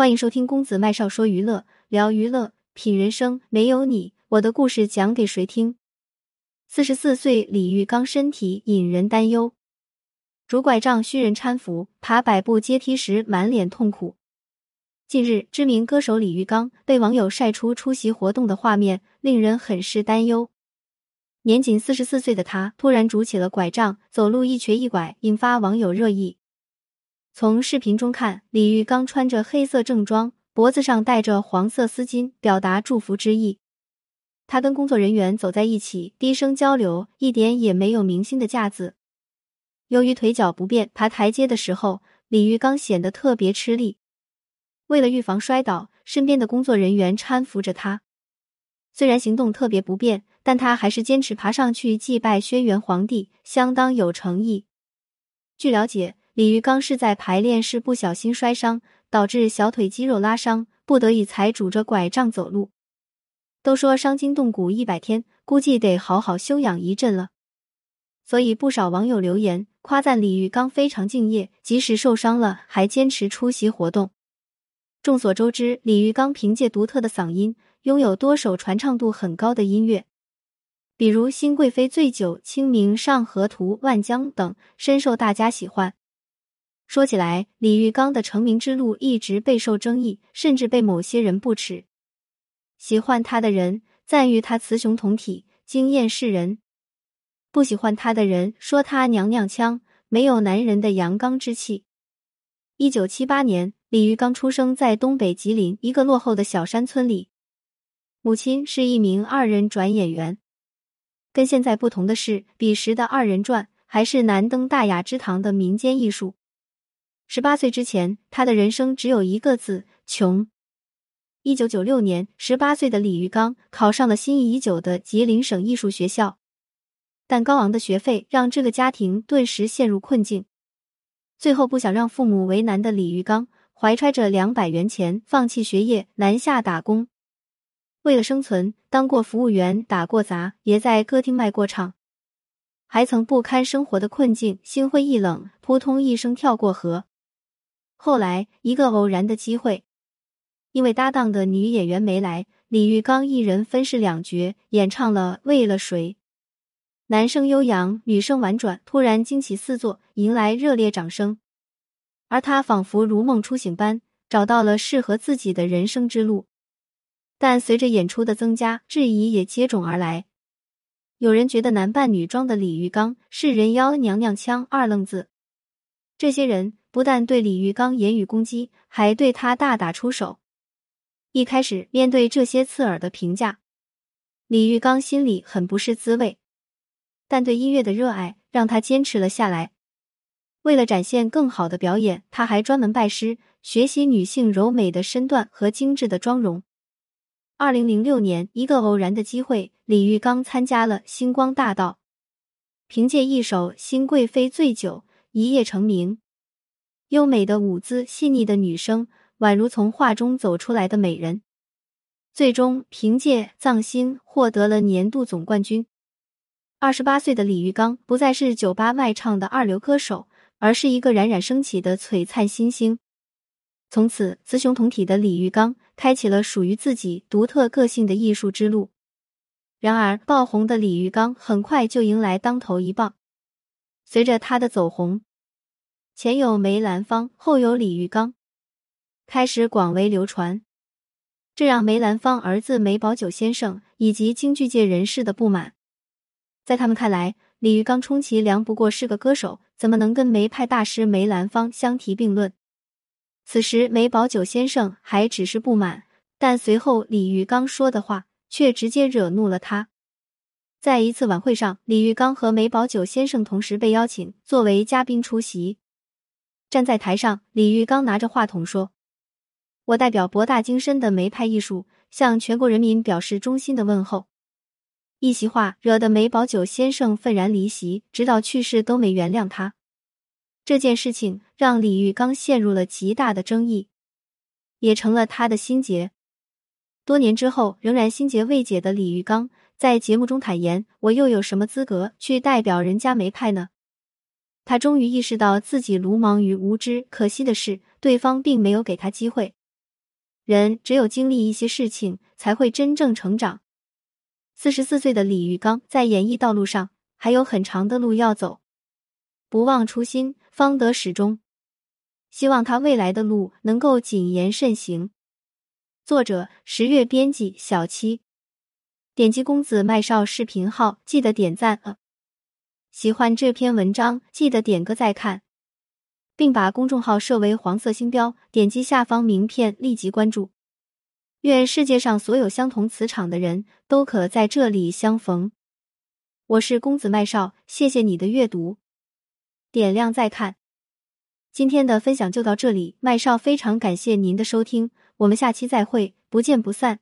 欢迎收听公子麦少说娱乐，聊娱乐，品人生。没有你，我的故事讲给谁听？四十四岁李玉刚身体引人担忧，拄拐杖需人搀扶，爬百步阶梯时满脸痛苦。近日，知名歌手李玉刚被网友晒出出席活动的画面，令人很是担忧。年仅四十四岁的他，突然拄起了拐杖，走路一瘸一拐，引发网友热议。从视频中看，李玉刚穿着黑色正装，脖子上戴着黄色丝巾，表达祝福之意。他跟工作人员走在一起，低声交流，一点也没有明星的架子。由于腿脚不便，爬台阶的时候，李玉刚显得特别吃力。为了预防摔倒，身边的工作人员搀扶着他。虽然行动特别不便，但他还是坚持爬上去祭拜轩辕皇帝，相当有诚意。据了解。李玉刚是在排练时不小心摔伤，导致小腿肌肉拉伤，不得已才拄着拐杖走路。都说伤筋动骨一百天，估计得好好休养一阵了。所以不少网友留言夸赞李玉刚非常敬业，即使受伤了还坚持出席活动。众所周知，李玉刚凭借独特的嗓音，拥有多首传唱度很高的音乐，比如《新贵妃醉酒》《清明上河图》《万江》等，深受大家喜欢。说起来，李玉刚的成名之路一直备受争议，甚至被某些人不耻。喜欢他的人赞誉他雌雄同体，惊艳世人；不喜欢他的人说他娘娘腔，没有男人的阳刚之气。一九七八年，李玉刚出生在东北吉林一个落后的小山村里，母亲是一名二人转演员。跟现在不同的是，彼时的二人转还是难登大雅之堂的民间艺术。十八岁之前，他的人生只有一个字：穷。一九九六年，十八岁的李玉刚考上了心仪已久的吉林省艺术学校，但高昂的学费让这个家庭顿时陷入困境。最后，不想让父母为难的李玉刚，怀揣着两百元钱，放弃学业，南下打工。为了生存，当过服务员，打过杂，也在歌厅卖过唱，还曾不堪生活的困境，心灰意冷，扑通一声跳过河。后来，一个偶然的机会，因为搭档的女演员没来，李玉刚一人分饰两角，演唱了《为了谁》。男声悠扬，女声婉转，突然惊奇四座，迎来热烈掌声。而他仿佛如梦初醒般，找到了适合自己的人生之路。但随着演出的增加，质疑也接踵而来。有人觉得男扮女装的李玉刚是人妖娘娘腔二愣子。这些人。不但对李玉刚言语攻击，还对他大打出手。一开始，面对这些刺耳的评价，李玉刚心里很不是滋味。但对音乐的热爱让他坚持了下来。为了展现更好的表演，他还专门拜师学习女性柔美的身段和精致的妆容。二零零六年，一个偶然的机会，李玉刚参加了星光大道，凭借一首《新贵妃醉酒》一夜成名。优美的舞姿，细腻的女声，宛如从画中走出来的美人。最终凭借《藏心》获得了年度总冠军。二十八岁的李玉刚不再是酒吧卖唱的二流歌手，而是一个冉冉升起的璀璨新星。从此，雌雄同体的李玉刚开启了属于自己独特个性的艺术之路。然而，爆红的李玉刚很快就迎来当头一棒。随着他的走红。前有梅兰芳，后有李玉刚，开始广为流传，这让梅兰芳儿子梅葆玖先生以及京剧界人士的不满。在他们看来，李玉刚充其量不过是个歌手，怎么能跟梅派大师梅兰芳相提并论？此时梅葆玖先生还只是不满，但随后李玉刚说的话却直接惹怒了他。在一次晚会上，李玉刚和梅葆玖先生同时被邀请作为嘉宾出席。站在台上，李玉刚拿着话筒说：“我代表博大精深的梅派艺术，向全国人民表示衷心的问候。”一席话惹得梅葆玖先生愤然离席，直到去世都没原谅他。这件事情让李玉刚陷入了极大的争议，也成了他的心结。多年之后，仍然心结未解的李玉刚在节目中坦言：“我又有什么资格去代表人家梅派呢？”他终于意识到自己鲁莽与无知，可惜的是，对方并没有给他机会。人只有经历一些事情，才会真正成长。四十四岁的李玉刚在演艺道路上还有很长的路要走，不忘初心，方得始终。希望他未来的路能够谨言慎行。作者：十月，编辑：小七。点击公子麦少视频号，记得点赞啊！喜欢这篇文章，记得点个再看，并把公众号设为黄色星标，点击下方名片立即关注。愿世界上所有相同磁场的人都可在这里相逢。我是公子麦少，谢谢你的阅读，点亮再看。今天的分享就到这里，麦少非常感谢您的收听，我们下期再会，不见不散。